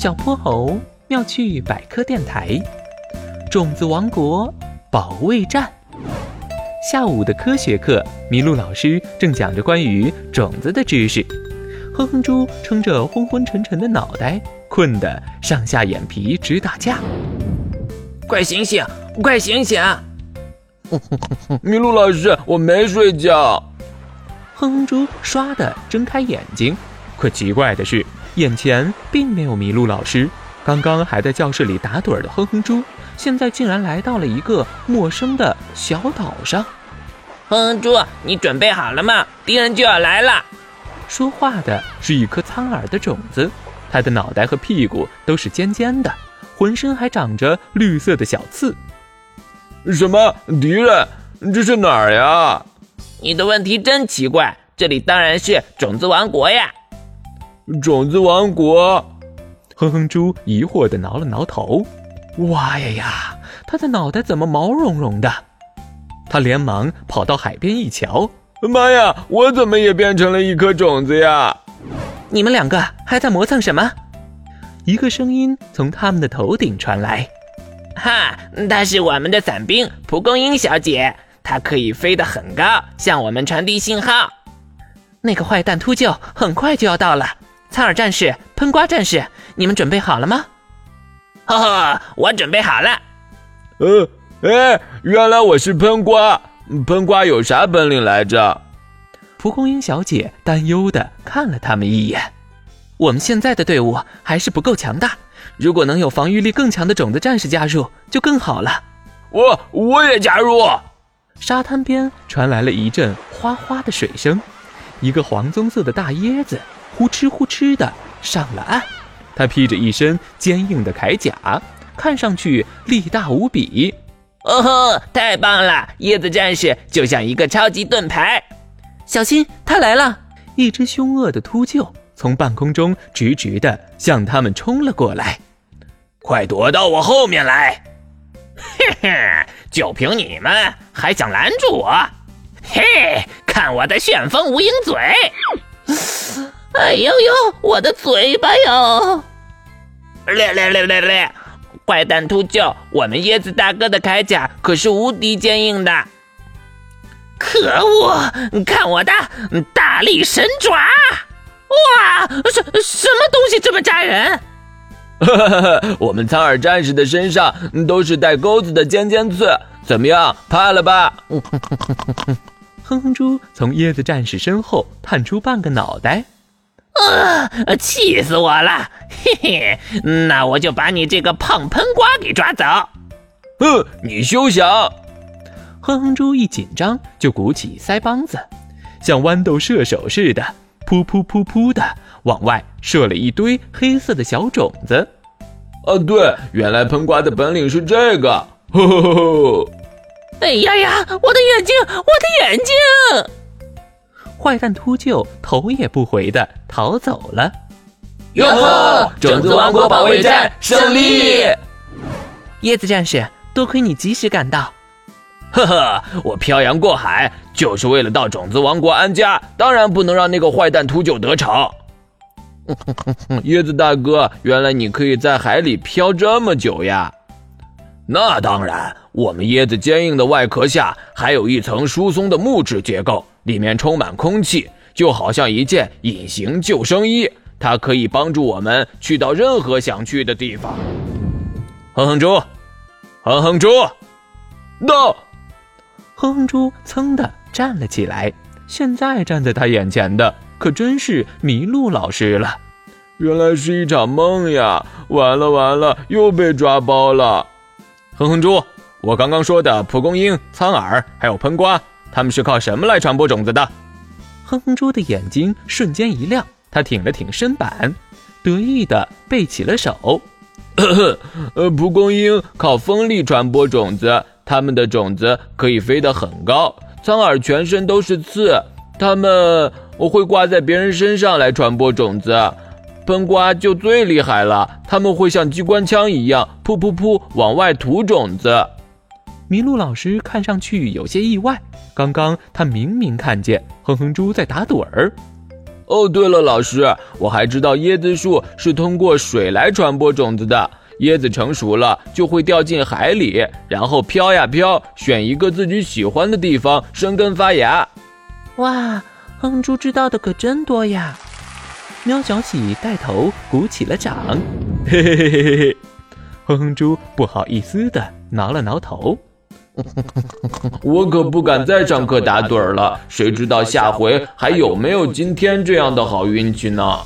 小泼猴妙趣百科电台，种子王国保卫战。下午的科学课，麋鹿老师正讲着关于种子的知识。哼哼猪撑着昏昏沉沉的脑袋，困得上下眼皮直打架。快醒醒，快醒醒！麋鹿老师，我没睡觉。哼哼猪唰的睁开眼睛，可奇怪的是。眼前并没有麋鹿老师，刚刚还在教室里打盹的哼哼猪，现在竟然来到了一个陌生的小岛上。哼哼猪，你准备好了吗？敌人就要来了。说话的是一颗苍耳的种子，它的脑袋和屁股都是尖尖的，浑身还长着绿色的小刺。什么敌人？这是哪儿呀？你的问题真奇怪，这里当然是种子王国呀。种子王国，哼哼猪疑惑地挠了挠头。哇呀呀，他的脑袋怎么毛茸茸的？他连忙跑到海边一瞧，妈呀，我怎么也变成了一颗种子呀？你们两个还在磨蹭什么？一个声音从他们的头顶传来。哈，她是我们的伞兵蒲公英小姐，她可以飞得很高，向我们传递信号。那个坏蛋秃鹫很快就要到了。苍耳战士、喷瓜战士，你们准备好了吗？哈哈，我准备好了。呃，哎，原来我是喷瓜。喷瓜有啥本领来着？蒲公英小姐担忧的看了他们一眼。我们现在的队伍还是不够强大，如果能有防御力更强的种子战士加入，就更好了。我我也加入。沙滩边传来了一阵哗哗的水声，一个黄棕色的大椰子。呼哧呼哧的上了岸，他披着一身坚硬的铠甲，看上去力大无比。哦吼，太棒了！椰子战士就像一个超级盾牌。小心，他来了！一只凶恶的秃鹫从半空中直直的向他们冲了过来。快躲到我后面来！嘿嘿，就凭你们还想拦住我？嘿，看我的旋风无影嘴！哎呦呦，我的嘴巴哟！咧咧咧咧咧！坏蛋秃鹫，我们椰子大哥的铠甲可是无敌坚硬的。可恶！看我的大力神爪！哇，什什么东西这么扎人？我们苍耳战士的身上都是带钩子的尖尖刺，怎么样？怕了吧？哼哼猪从椰子战士身后探出半个脑袋。呃，气死我了！嘿嘿，那我就把你这个胖喷瓜给抓走。哼，你休想！哼哼猪一紧张就鼓起腮帮子，像豌豆射手似的，噗噗噗噗的往外射了一堆黑色的小种子。啊，对，原来喷瓜的本领是这个。呵呵呵。哎呀呀，我的眼睛，我的眼睛！坏蛋秃鹫头也不回的逃走了。哟呵，种子王国保卫战胜利！椰子战士，多亏你及时赶到。呵呵，我漂洋过海就是为了到种子王国安家，当然不能让那个坏蛋秃鹫得逞。椰子大哥，原来你可以在海里漂这么久呀？那当然，我们椰子坚硬的外壳下还有一层疏松的木质结构。里面充满空气，就好像一件隐形救生衣，它可以帮助我们去到任何想去的地方。哼哼猪，哼哼猪，到！哼哼猪噌的站了起来。现在站在他眼前的可真是麋鹿老师了。原来是一场梦呀！完了完了，又被抓包了。哼哼猪，我刚刚说的蒲公英、苍耳还有喷瓜。他们是靠什么来传播种子的？哼哼猪的眼睛瞬间一亮，他挺了挺身板，得意地背起了手。呃，蒲公英靠风力传播种子，它们的种子可以飞得很高。苍耳全身都是刺，它们我会挂在别人身上来传播种子。喷瓜就最厉害了，他们会像机关枪一样，噗噗噗往外吐种子。麋鹿老师看上去有些意外。刚刚他明明看见哼哼猪在打盹儿，哦，对了，老师，我还知道椰子树是通过水来传播种子的。椰子成熟了就会掉进海里，然后飘呀飘，选一个自己喜欢的地方生根发芽。哇，哼猪知道的可真多呀！喵小喜带头鼓起了掌，嘿嘿嘿嘿嘿嘿。哼哼猪不好意思的挠了挠头，我可不敢再上课打盹儿了，谁知道下回还有没有今天这样的好运气呢？